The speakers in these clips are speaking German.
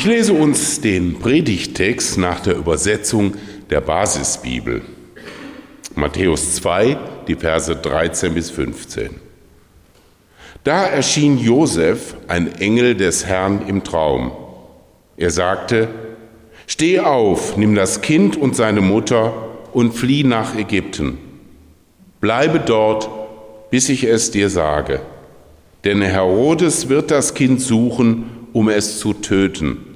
Ich lese uns den Predigtext nach der Übersetzung der Basisbibel. Matthäus 2, die Verse 13 bis 15. Da erschien Josef, ein Engel des Herrn, im Traum. Er sagte, Steh auf, nimm das Kind und seine Mutter und flieh nach Ägypten. Bleibe dort, bis ich es dir sage. Denn Herodes wird das Kind suchen, um es zu töten.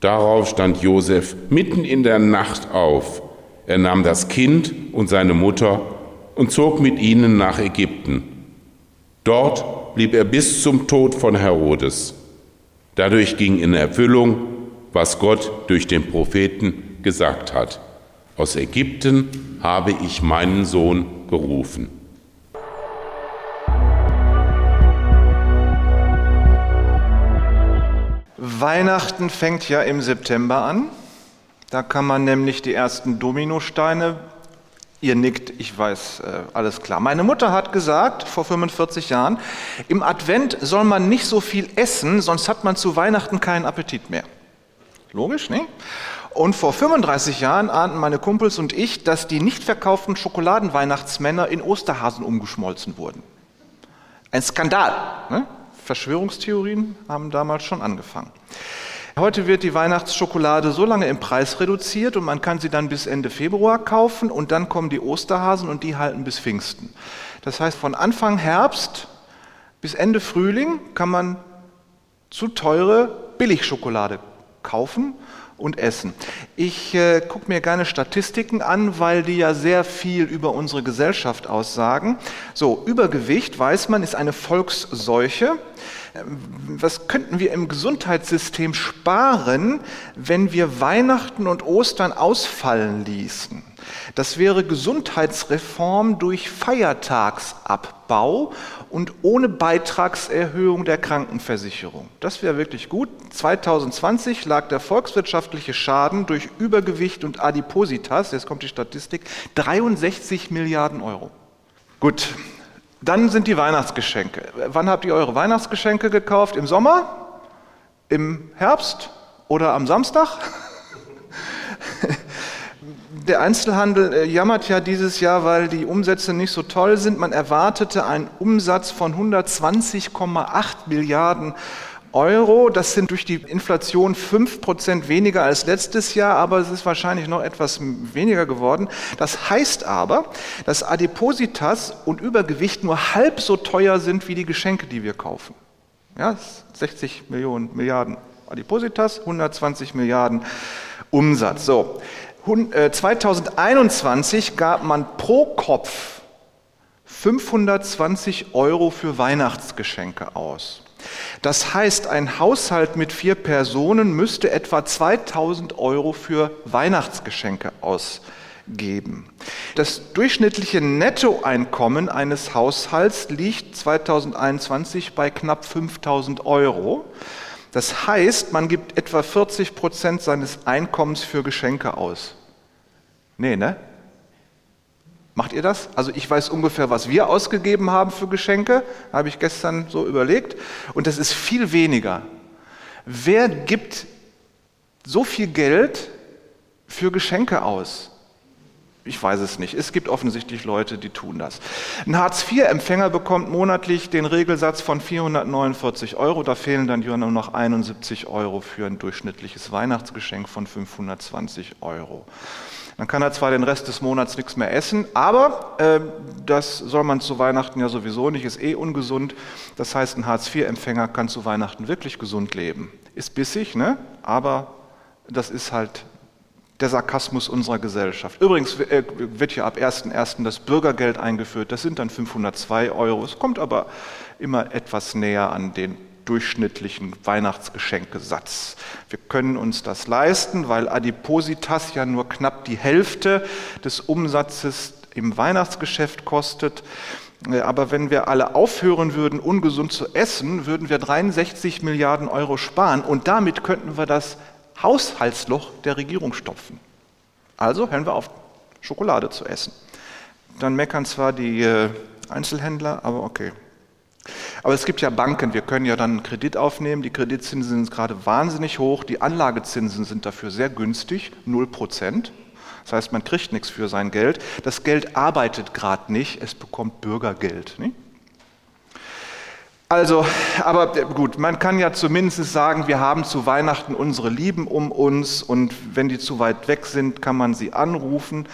Darauf stand Josef mitten in der Nacht auf. Er nahm das Kind und seine Mutter und zog mit ihnen nach Ägypten. Dort blieb er bis zum Tod von Herodes. Dadurch ging in Erfüllung, was Gott durch den Propheten gesagt hat. Aus Ägypten habe ich meinen Sohn gerufen. Weihnachten fängt ja im September an. Da kann man nämlich die ersten Dominosteine, ihr nickt, ich weiß, äh, alles klar. Meine Mutter hat gesagt, vor 45 Jahren, im Advent soll man nicht so viel essen, sonst hat man zu Weihnachten keinen Appetit mehr. Logisch, ne? Und vor 35 Jahren ahnten meine Kumpels und ich, dass die nicht verkauften Schokoladenweihnachtsmänner in Osterhasen umgeschmolzen wurden. Ein Skandal. Ne? Verschwörungstheorien haben damals schon angefangen. Heute wird die Weihnachtsschokolade so lange im Preis reduziert und man kann sie dann bis Ende Februar kaufen und dann kommen die Osterhasen und die halten bis Pfingsten. Das heißt, von Anfang Herbst bis Ende Frühling kann man zu teure Billigschokolade kaufen und essen. Ich äh, gucke mir gerne Statistiken an, weil die ja sehr viel über unsere Gesellschaft aussagen. So, Übergewicht, weiß man, ist eine Volksseuche. Ähm, was könnten wir im Gesundheitssystem sparen, wenn wir Weihnachten und Ostern ausfallen ließen? Das wäre Gesundheitsreform durch Feiertagsabbau und ohne Beitragserhöhung der Krankenversicherung. Das wäre wirklich gut. 2020 lag der volkswirtschaftliche Schaden durch Übergewicht und Adipositas, jetzt kommt die Statistik, 63 Milliarden Euro. Gut, dann sind die Weihnachtsgeschenke. Wann habt ihr eure Weihnachtsgeschenke gekauft? Im Sommer? Im Herbst? Oder am Samstag? Der Einzelhandel äh, jammert ja dieses Jahr, weil die Umsätze nicht so toll sind. Man erwartete einen Umsatz von 120,8 Milliarden Euro. Das sind durch die Inflation 5 Prozent weniger als letztes Jahr, aber es ist wahrscheinlich noch etwas weniger geworden. Das heißt aber, dass Adipositas und Übergewicht nur halb so teuer sind wie die Geschenke, die wir kaufen. Ja, 60 Millionen Milliarden Adipositas, 120 Milliarden Umsatz. So, 2021 äh, gab man pro Kopf 520 Euro für Weihnachtsgeschenke aus. Das heißt, ein Haushalt mit vier Personen müsste etwa 2000 Euro für Weihnachtsgeschenke ausgeben. Das durchschnittliche Nettoeinkommen eines Haushalts liegt 2021 bei knapp 5000 Euro. Das heißt, man gibt etwa 40 Prozent seines Einkommens für Geschenke aus. Nee, ne? Macht ihr das? Also ich weiß ungefähr, was wir ausgegeben haben für Geschenke, habe ich gestern so überlegt. Und das ist viel weniger. Wer gibt so viel Geld für Geschenke aus? Ich weiß es nicht. Es gibt offensichtlich Leute, die tun das. Ein Hartz-IV-Empfänger bekommt monatlich den Regelsatz von 449 Euro. Da fehlen dann nur noch 71 Euro für ein durchschnittliches Weihnachtsgeschenk von 520 Euro. Dann kann er zwar den Rest des Monats nichts mehr essen, aber äh, das soll man zu Weihnachten ja sowieso nicht, ist eh ungesund. Das heißt, ein Hartz-IV-Empfänger kann zu Weihnachten wirklich gesund leben. Ist bissig, ne? aber das ist halt der Sarkasmus unserer Gesellschaft. Übrigens äh, wird ja ab 1.1. das Bürgergeld eingeführt. Das sind dann 502 Euro. Es kommt aber immer etwas näher an den durchschnittlichen Weihnachtsgeschenkesatz. Wir können uns das leisten, weil Adipositas ja nur knapp die Hälfte des Umsatzes im Weihnachtsgeschäft kostet. Äh, aber wenn wir alle aufhören würden, ungesund zu essen, würden wir 63 Milliarden Euro sparen und damit könnten wir das Haushaltsloch der Regierung stopfen. Also hören wir auf, Schokolade zu essen. Dann meckern zwar die äh, Einzelhändler, aber okay. Aber es gibt ja Banken, wir können ja dann einen Kredit aufnehmen. Die Kreditzinsen sind gerade wahnsinnig hoch, die Anlagezinsen sind dafür sehr günstig, 0 Prozent. Das heißt, man kriegt nichts für sein Geld. Das Geld arbeitet gerade nicht, es bekommt Bürgergeld. Nicht? Also, aber gut, man kann ja zumindest sagen, wir haben zu Weihnachten unsere Lieben um uns und wenn die zu weit weg sind, kann man sie anrufen.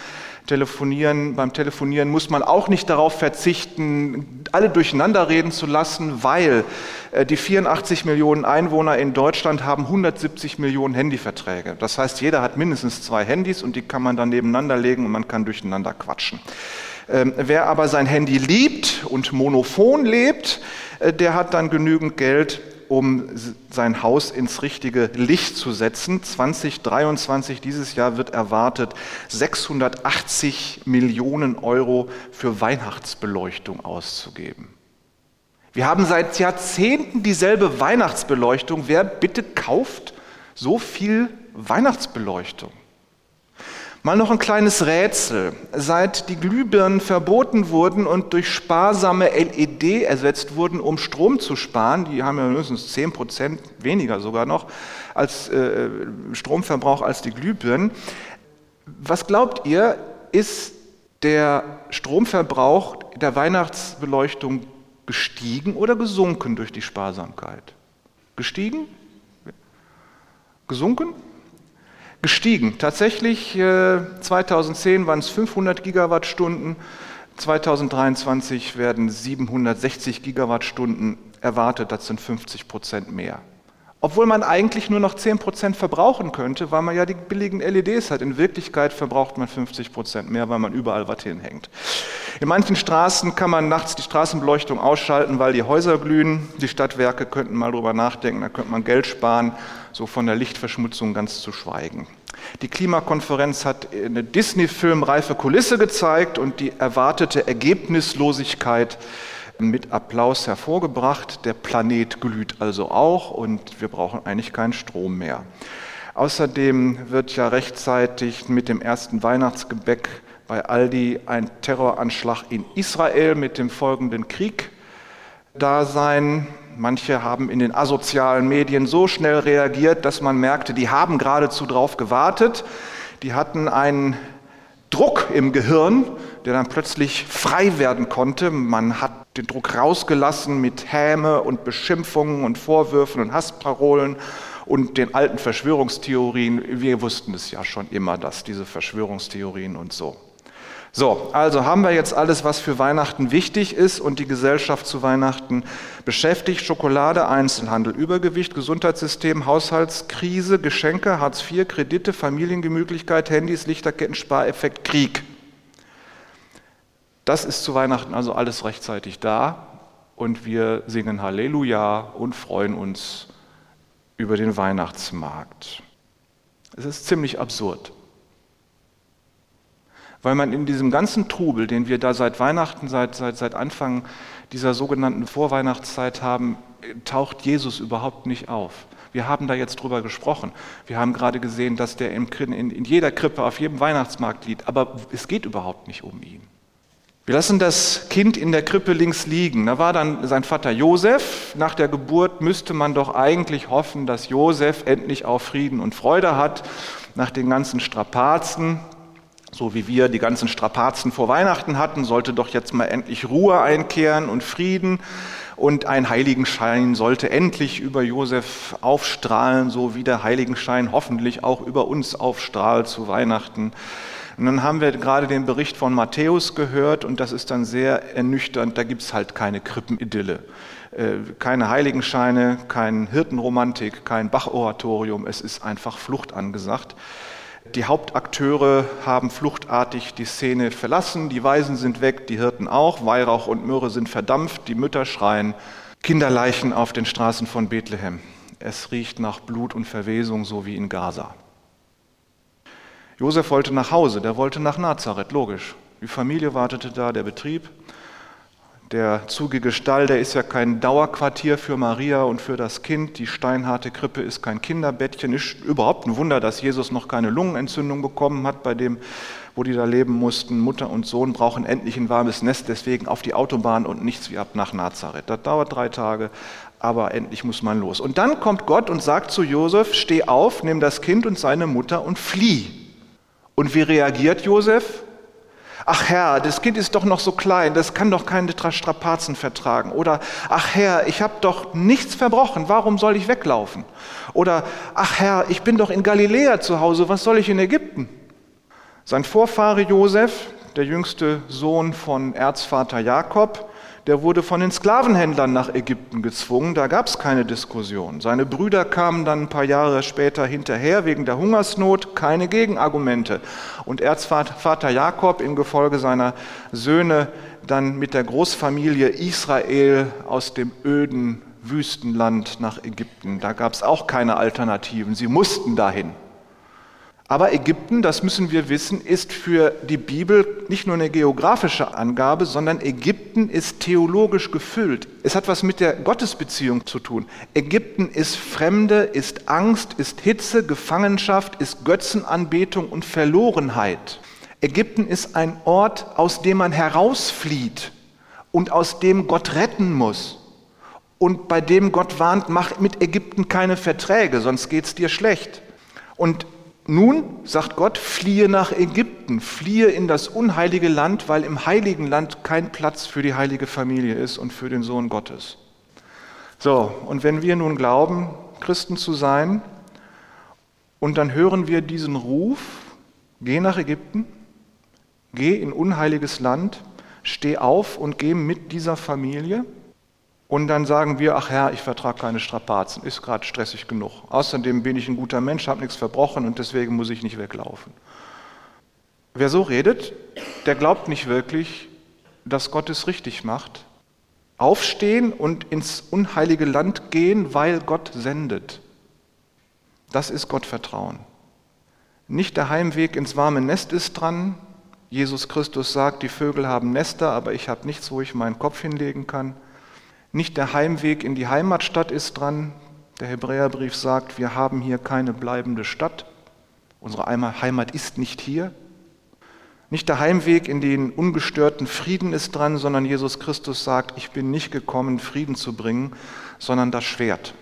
Telefonieren, beim Telefonieren muss man auch nicht darauf verzichten, alle durcheinander reden zu lassen, weil äh, die 84 Millionen Einwohner in Deutschland haben 170 Millionen Handyverträge. Das heißt, jeder hat mindestens zwei Handys und die kann man dann nebeneinander legen und man kann durcheinander quatschen. Ähm, wer aber sein Handy liebt und monophon lebt, äh, der hat dann genügend Geld, um sein Haus ins richtige Licht zu setzen. 2023, dieses Jahr wird erwartet 680 Millionen Euro für Weihnachtsbeleuchtung auszugeben. Wir haben seit Jahrzehnten dieselbe Weihnachtsbeleuchtung. Wer bitte kauft so viel Weihnachtsbeleuchtung? Mal noch ein kleines Rätsel. Seit die Glühbirnen verboten wurden und durch sparsame LED ersetzt wurden, um Strom zu sparen, die haben ja mindestens 10 Prozent weniger sogar noch als äh, Stromverbrauch als die Glühbirnen. Was glaubt ihr, ist der Stromverbrauch der Weihnachtsbeleuchtung gestiegen oder gesunken durch die Sparsamkeit? Gestiegen? Gesunken? Gestiegen. Tatsächlich 2010 waren es 500 Gigawattstunden, 2023 werden 760 Gigawattstunden erwartet, das sind 50 Prozent mehr. Obwohl man eigentlich nur noch 10 Prozent verbrauchen könnte, weil man ja die billigen LEDs hat. In Wirklichkeit verbraucht man 50 Prozent mehr, weil man überall was hinhängt. In manchen Straßen kann man nachts die Straßenbeleuchtung ausschalten, weil die Häuser glühen. Die Stadtwerke könnten mal drüber nachdenken, da könnte man Geld sparen, so von der Lichtverschmutzung ganz zu schweigen. Die Klimakonferenz hat eine Disney-Film-reife Kulisse gezeigt und die erwartete Ergebnislosigkeit mit Applaus hervorgebracht. Der Planet glüht also auch und wir brauchen eigentlich keinen Strom mehr. Außerdem wird ja rechtzeitig mit dem ersten Weihnachtsgebäck bei Aldi ein Terroranschlag in Israel mit dem folgenden Krieg da sein. Manche haben in den asozialen Medien so schnell reagiert, dass man merkte, die haben geradezu drauf gewartet. Die hatten einen Druck im Gehirn, der dann plötzlich frei werden konnte. Man hat den Druck rausgelassen mit Häme und Beschimpfungen und Vorwürfen und Hassparolen und den alten Verschwörungstheorien. Wir wussten es ja schon immer, dass diese Verschwörungstheorien und so. So, also haben wir jetzt alles, was für Weihnachten wichtig ist und die Gesellschaft zu Weihnachten beschäftigt. Schokolade, Einzelhandel, Übergewicht, Gesundheitssystem, Haushaltskrise, Geschenke, Hartz IV, Kredite, Familiengemütlichkeit, Handys, Lichterketten, Spareffekt, Krieg. Das ist zu Weihnachten also alles rechtzeitig da und wir singen Halleluja und freuen uns über den Weihnachtsmarkt. Es ist ziemlich absurd weil man in diesem ganzen Trubel, den wir da seit Weihnachten, seit, seit, seit Anfang dieser sogenannten Vorweihnachtszeit haben, taucht Jesus überhaupt nicht auf. Wir haben da jetzt drüber gesprochen. Wir haben gerade gesehen, dass der in, in jeder Krippe, auf jedem Weihnachtsmarkt liegt, aber es geht überhaupt nicht um ihn. Wir lassen das Kind in der Krippe links liegen. Da war dann sein Vater Josef. Nach der Geburt müsste man doch eigentlich hoffen, dass Josef endlich auch Frieden und Freude hat nach den ganzen Strapazen. So wie wir die ganzen Strapazen vor Weihnachten hatten, sollte doch jetzt mal endlich Ruhe einkehren und Frieden und ein Heiligenschein sollte endlich über Josef aufstrahlen, so wie der Heiligenschein hoffentlich auch über uns aufstrahlt zu Weihnachten. Und dann haben wir gerade den Bericht von Matthäus gehört und das ist dann sehr ernüchternd. Da gibt es halt keine Krippenidylle, äh, keine Heiligenscheine, kein Hirtenromantik, kein Bachoratorium. Es ist einfach Flucht angesagt. Die Hauptakteure haben fluchtartig die Szene verlassen, die Weisen sind weg, die Hirten auch, Weihrauch und Myrrhe sind verdampft, die Mütter schreien, Kinderleichen auf den Straßen von Bethlehem. Es riecht nach Blut und Verwesung, so wie in Gaza. Josef wollte nach Hause, der wollte nach Nazareth, logisch. Die Familie wartete da, der Betrieb. Der zugige Stall, der ist ja kein Dauerquartier für Maria und für das Kind. Die steinharte Krippe ist kein Kinderbettchen. Ist überhaupt ein Wunder, dass Jesus noch keine Lungenentzündung bekommen hat bei dem wo die da leben mussten. Mutter und Sohn brauchen endlich ein warmes Nest, deswegen auf die Autobahn und nichts wie ab nach Nazareth. Das dauert drei Tage, aber endlich muss man los. Und dann kommt Gott und sagt zu Josef, steh auf, nimm das Kind und seine Mutter und flieh. Und wie reagiert Josef? Ach Herr, das Kind ist doch noch so klein, das kann doch keine Strapazen vertragen. Oder ach Herr, ich habe doch nichts verbrochen, warum soll ich weglaufen? Oder ach Herr, ich bin doch in Galiläa zu Hause, was soll ich in Ägypten? Sein Vorfahre Josef, der jüngste Sohn von Erzvater Jakob, der wurde von den Sklavenhändlern nach Ägypten gezwungen, da gab es keine Diskussion. Seine Brüder kamen dann ein paar Jahre später hinterher wegen der Hungersnot, keine Gegenargumente. Und Erzvater Jakob im Gefolge seiner Söhne dann mit der Großfamilie Israel aus dem öden Wüstenland nach Ägypten. Da gab es auch keine Alternativen, sie mussten dahin. Aber Ägypten, das müssen wir wissen, ist für die Bibel nicht nur eine geografische Angabe, sondern Ägypten ist theologisch gefüllt. Es hat was mit der Gottesbeziehung zu tun. Ägypten ist Fremde, ist Angst, ist Hitze, Gefangenschaft, ist Götzenanbetung und Verlorenheit. Ägypten ist ein Ort, aus dem man herausflieht und aus dem Gott retten muss. Und bei dem Gott warnt, mach mit Ägypten keine Verträge, sonst geht es dir schlecht. Und nun, sagt Gott, fliehe nach Ägypten, fliehe in das unheilige Land, weil im heiligen Land kein Platz für die heilige Familie ist und für den Sohn Gottes. So, und wenn wir nun glauben, Christen zu sein, und dann hören wir diesen Ruf, geh nach Ägypten, geh in unheiliges Land, steh auf und geh mit dieser Familie, und dann sagen wir, ach Herr, ich vertrage keine Strapazen, ist gerade stressig genug. Außerdem bin ich ein guter Mensch, habe nichts verbrochen und deswegen muss ich nicht weglaufen. Wer so redet, der glaubt nicht wirklich, dass Gott es richtig macht. Aufstehen und ins unheilige Land gehen, weil Gott sendet. Das ist Gottvertrauen. Nicht der Heimweg ins warme Nest ist dran. Jesus Christus sagt, die Vögel haben Nester, aber ich habe nichts, wo ich meinen Kopf hinlegen kann. Nicht der Heimweg in die Heimatstadt ist dran. Der Hebräerbrief sagt, wir haben hier keine bleibende Stadt. Unsere Heimat ist nicht hier. Nicht der Heimweg in den ungestörten Frieden ist dran, sondern Jesus Christus sagt, ich bin nicht gekommen, Frieden zu bringen, sondern das Schwert.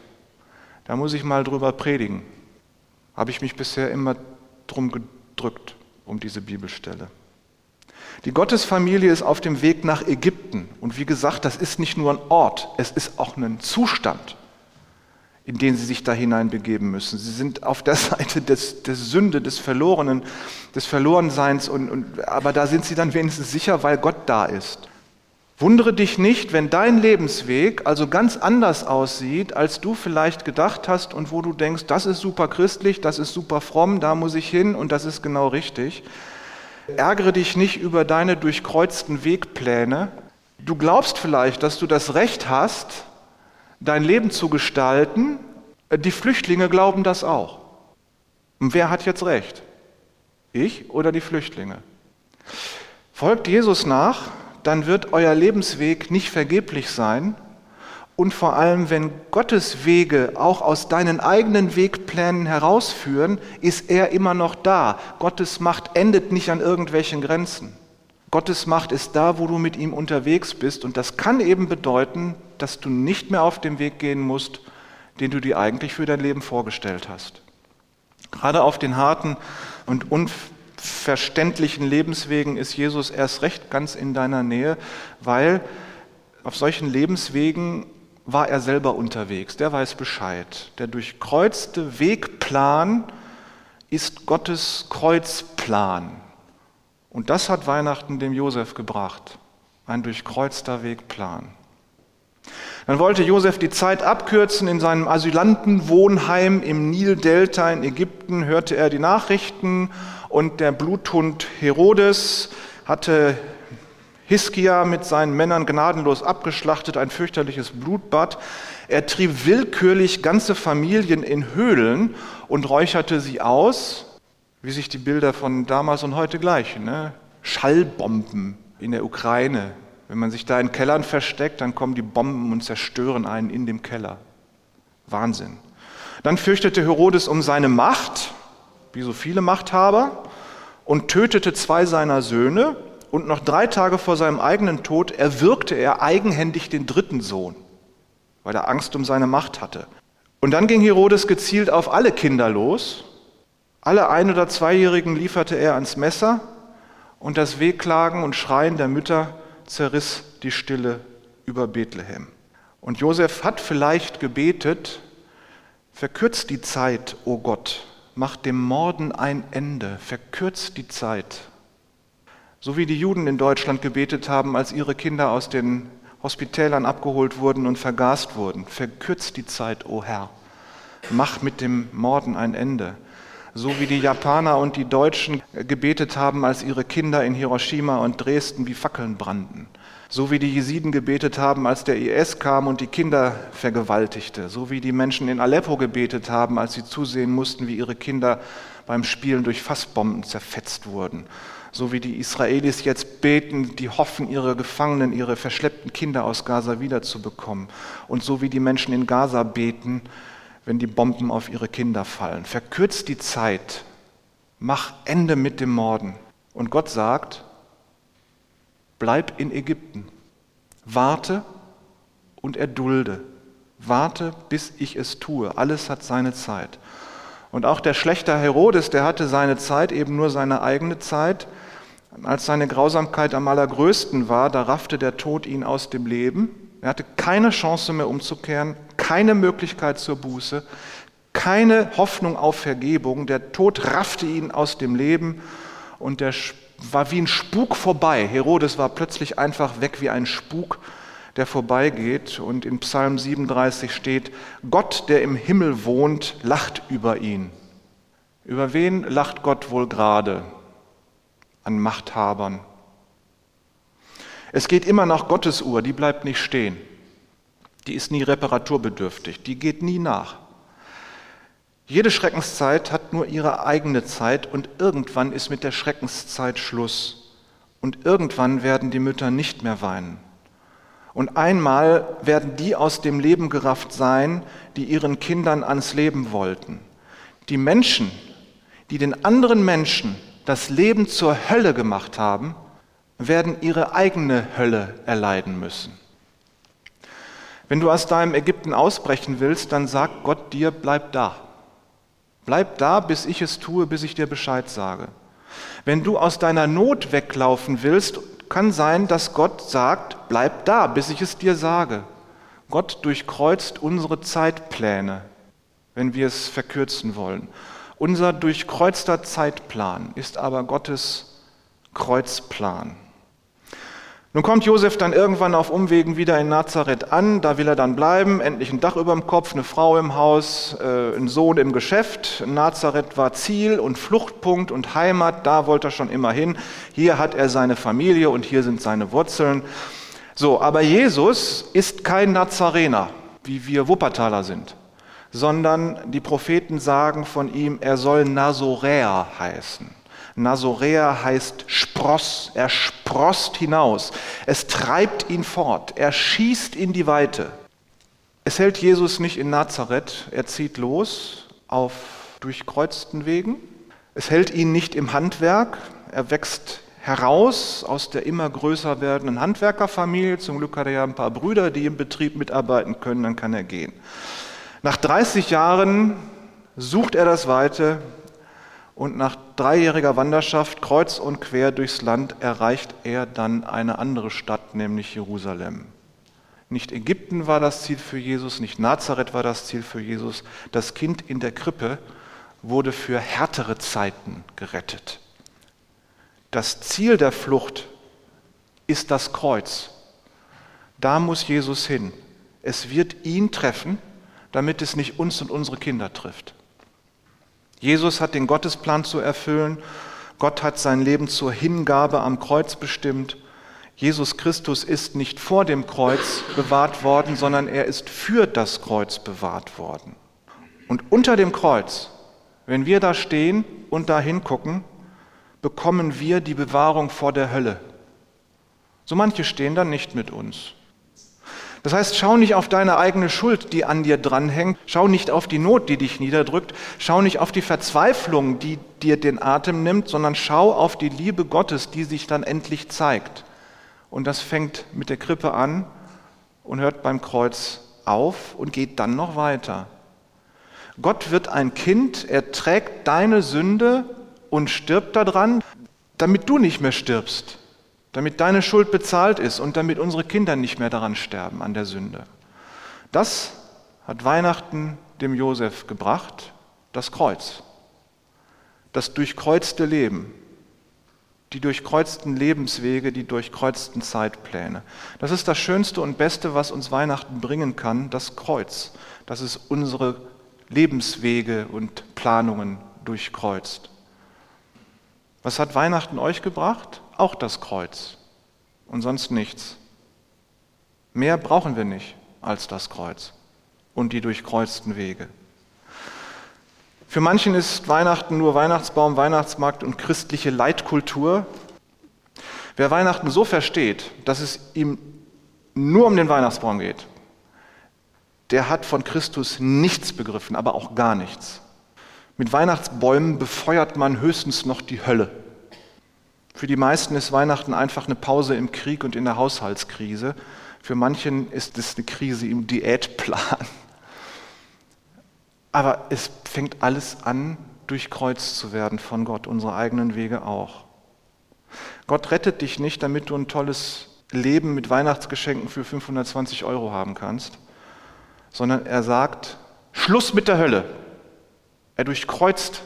Da muss ich mal drüber predigen. Habe ich mich bisher immer drum gedrückt, um diese Bibelstelle. Die Gottesfamilie ist auf dem Weg nach Ägypten. Und wie gesagt, das ist nicht nur ein Ort, es ist auch ein Zustand, in den sie sich da hineinbegeben müssen. Sie sind auf der Seite des, der Sünde, des Verlorenen, des Verlorenseins, und, und, aber da sind sie dann wenigstens sicher, weil Gott da ist. Wundere dich nicht, wenn dein Lebensweg also ganz anders aussieht, als du vielleicht gedacht hast und wo du denkst, das ist super christlich, das ist super fromm, da muss ich hin und das ist genau richtig. Ärgere dich nicht über deine durchkreuzten Wegpläne. Du glaubst vielleicht, dass du das Recht hast, dein Leben zu gestalten. Die Flüchtlinge glauben das auch. Und wer hat jetzt recht? Ich oder die Flüchtlinge? Folgt Jesus nach, dann wird euer Lebensweg nicht vergeblich sein, und vor allem, wenn Gottes Wege auch aus deinen eigenen Wegplänen herausführen, ist er immer noch da. Gottes Macht endet nicht an irgendwelchen Grenzen. Gottes Macht ist da, wo du mit ihm unterwegs bist. Und das kann eben bedeuten, dass du nicht mehr auf dem Weg gehen musst, den du dir eigentlich für dein Leben vorgestellt hast. Gerade auf den harten und unverständlichen Lebenswegen ist Jesus erst recht ganz in deiner Nähe, weil auf solchen Lebenswegen war er selber unterwegs, der weiß Bescheid. Der durchkreuzte Wegplan ist Gottes Kreuzplan. Und das hat Weihnachten dem Josef gebracht, ein durchkreuzter Wegplan. Dann wollte Josef die Zeit abkürzen. In seinem Asylantenwohnheim im Nildelta in Ägypten hörte er die Nachrichten und der Bluthund Herodes hatte Hiskia mit seinen Männern gnadenlos abgeschlachtet, ein fürchterliches Blutbad. Er trieb willkürlich ganze Familien in Höhlen und räucherte sie aus, wie sich die Bilder von damals und heute gleichen. Ne? Schallbomben in der Ukraine. Wenn man sich da in Kellern versteckt, dann kommen die Bomben und zerstören einen in dem Keller. Wahnsinn. Dann fürchtete Herodes um seine Macht, wie so viele Machthaber, und tötete zwei seiner Söhne. Und noch drei Tage vor seinem eigenen Tod erwürgte er eigenhändig den dritten Sohn, weil er Angst um seine Macht hatte. Und dann ging Herodes gezielt auf alle Kinder los. Alle ein- oder zweijährigen lieferte er ans Messer und das Wehklagen und Schreien der Mütter zerriss die Stille über Bethlehem. Und Josef hat vielleicht gebetet, verkürzt die Zeit, o oh Gott, mach dem Morden ein Ende, verkürzt die Zeit. So wie die Juden in Deutschland gebetet haben, als ihre Kinder aus den Hospitälern abgeholt wurden und vergast wurden. Verkürzt die Zeit, o oh Herr. Mach mit dem Morden ein Ende. So wie die Japaner und die Deutschen gebetet haben, als ihre Kinder in Hiroshima und Dresden wie Fackeln brannten. So wie die Jesiden gebetet haben, als der IS kam und die Kinder vergewaltigte. So wie die Menschen in Aleppo gebetet haben, als sie zusehen mussten, wie ihre Kinder beim Spielen durch Fassbomben zerfetzt wurden. So wie die Israelis jetzt beten, die hoffen, ihre Gefangenen, ihre verschleppten Kinder aus Gaza wiederzubekommen. Und so wie die Menschen in Gaza beten, wenn die Bomben auf ihre Kinder fallen. Verkürzt die Zeit, mach Ende mit dem Morden. Und Gott sagt, bleib in Ägypten, warte und erdulde, warte, bis ich es tue. Alles hat seine Zeit. Und auch der schlechte Herodes, der hatte seine Zeit, eben nur seine eigene Zeit. Als seine Grausamkeit am allergrößten war, da raffte der Tod ihn aus dem Leben. Er hatte keine Chance mehr umzukehren, keine Möglichkeit zur Buße, keine Hoffnung auf Vergebung. Der Tod raffte ihn aus dem Leben und der war wie ein Spuk vorbei. Herodes war plötzlich einfach weg wie ein Spuk, der vorbeigeht. Und in Psalm 37 steht, Gott, der im Himmel wohnt, lacht über ihn. Über wen lacht Gott wohl gerade? An Machthabern. Es geht immer nach Gottes Uhr, die bleibt nicht stehen. Die ist nie reparaturbedürftig, die geht nie nach. Jede Schreckenszeit hat nur ihre eigene Zeit und irgendwann ist mit der Schreckenszeit Schluss. Und irgendwann werden die Mütter nicht mehr weinen. Und einmal werden die aus dem Leben gerafft sein, die ihren Kindern ans Leben wollten. Die Menschen, die den anderen Menschen das Leben zur Hölle gemacht haben, werden ihre eigene Hölle erleiden müssen. Wenn du aus deinem Ägypten ausbrechen willst, dann sagt Gott dir, bleib da. Bleib da, bis ich es tue, bis ich dir Bescheid sage. Wenn du aus deiner Not weglaufen willst, kann sein, dass Gott sagt, bleib da, bis ich es dir sage. Gott durchkreuzt unsere Zeitpläne, wenn wir es verkürzen wollen. Unser durchkreuzter Zeitplan ist aber Gottes Kreuzplan. Nun kommt Josef dann irgendwann auf Umwegen wieder in Nazareth an, da will er dann bleiben, endlich ein Dach über dem Kopf, eine Frau im Haus, äh, ein Sohn im Geschäft. Nazareth war Ziel und Fluchtpunkt und Heimat, da wollte er schon immer hin. Hier hat er seine Familie und hier sind seine Wurzeln. So, aber Jesus ist kein Nazarener, wie wir Wuppertaler sind, sondern die Propheten sagen von ihm, er soll Nazoräer heißen. Nazoräer heißt Spross, er sprost hinaus, es treibt ihn fort, er schießt in die Weite. Es hält Jesus nicht in Nazareth, er zieht los auf durchkreuzten Wegen. Es hält ihn nicht im Handwerk, er wächst heraus aus der immer größer werdenden Handwerkerfamilie. Zum Glück hat er ja ein paar Brüder, die im Betrieb mitarbeiten können, dann kann er gehen. Nach 30 Jahren sucht er das Weite, und nach dreijähriger Wanderschaft kreuz und quer durchs Land erreicht er dann eine andere Stadt, nämlich Jerusalem. Nicht Ägypten war das Ziel für Jesus, nicht Nazareth war das Ziel für Jesus. Das Kind in der Krippe wurde für härtere Zeiten gerettet. Das Ziel der Flucht ist das Kreuz. Da muss Jesus hin. Es wird ihn treffen, damit es nicht uns und unsere Kinder trifft. Jesus hat den Gottesplan zu erfüllen. Gott hat sein Leben zur Hingabe am Kreuz bestimmt. Jesus Christus ist nicht vor dem Kreuz bewahrt worden, sondern er ist für das Kreuz bewahrt worden. Und unter dem Kreuz, wenn wir da stehen und da hingucken, bekommen wir die Bewahrung vor der Hölle. So manche stehen dann nicht mit uns. Das heißt, schau nicht auf deine eigene Schuld, die an dir dranhängt, schau nicht auf die Not, die dich niederdrückt, schau nicht auf die Verzweiflung, die dir den Atem nimmt, sondern schau auf die Liebe Gottes, die sich dann endlich zeigt. Und das fängt mit der Krippe an und hört beim Kreuz auf und geht dann noch weiter. Gott wird ein Kind, er trägt deine Sünde und stirbt daran, damit du nicht mehr stirbst damit deine Schuld bezahlt ist und damit unsere Kinder nicht mehr daran sterben an der Sünde. Das hat Weihnachten dem Josef gebracht, das Kreuz, das durchkreuzte Leben, die durchkreuzten Lebenswege, die durchkreuzten Zeitpläne. Das ist das Schönste und Beste, was uns Weihnachten bringen kann, das Kreuz, dass es unsere Lebenswege und Planungen durchkreuzt. Was hat Weihnachten euch gebracht? Auch das Kreuz und sonst nichts. Mehr brauchen wir nicht als das Kreuz und die durchkreuzten Wege. Für manchen ist Weihnachten nur Weihnachtsbaum, Weihnachtsmarkt und christliche Leitkultur. Wer Weihnachten so versteht, dass es ihm nur um den Weihnachtsbaum geht, der hat von Christus nichts begriffen, aber auch gar nichts. Mit Weihnachtsbäumen befeuert man höchstens noch die Hölle. Für die meisten ist Weihnachten einfach eine Pause im Krieg und in der Haushaltskrise. Für manchen ist es eine Krise im Diätplan. Aber es fängt alles an, durchkreuzt zu werden von Gott, unsere eigenen Wege auch. Gott rettet dich nicht, damit du ein tolles Leben mit Weihnachtsgeschenken für 520 Euro haben kannst, sondern er sagt, Schluss mit der Hölle. Er durchkreuzt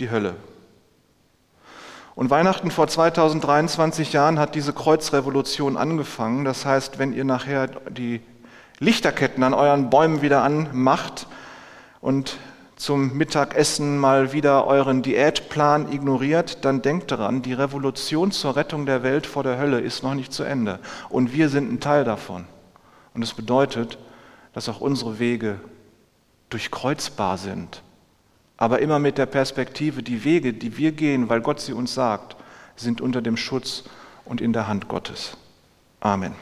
die Hölle. Und Weihnachten vor 2023 Jahren hat diese Kreuzrevolution angefangen. Das heißt, wenn ihr nachher die Lichterketten an euren Bäumen wieder anmacht und zum Mittagessen mal wieder euren Diätplan ignoriert, dann denkt daran, die Revolution zur Rettung der Welt vor der Hölle ist noch nicht zu Ende. Und wir sind ein Teil davon. Und es bedeutet, dass auch unsere Wege durchkreuzbar sind aber immer mit der Perspektive, die Wege, die wir gehen, weil Gott sie uns sagt, sind unter dem Schutz und in der Hand Gottes. Amen.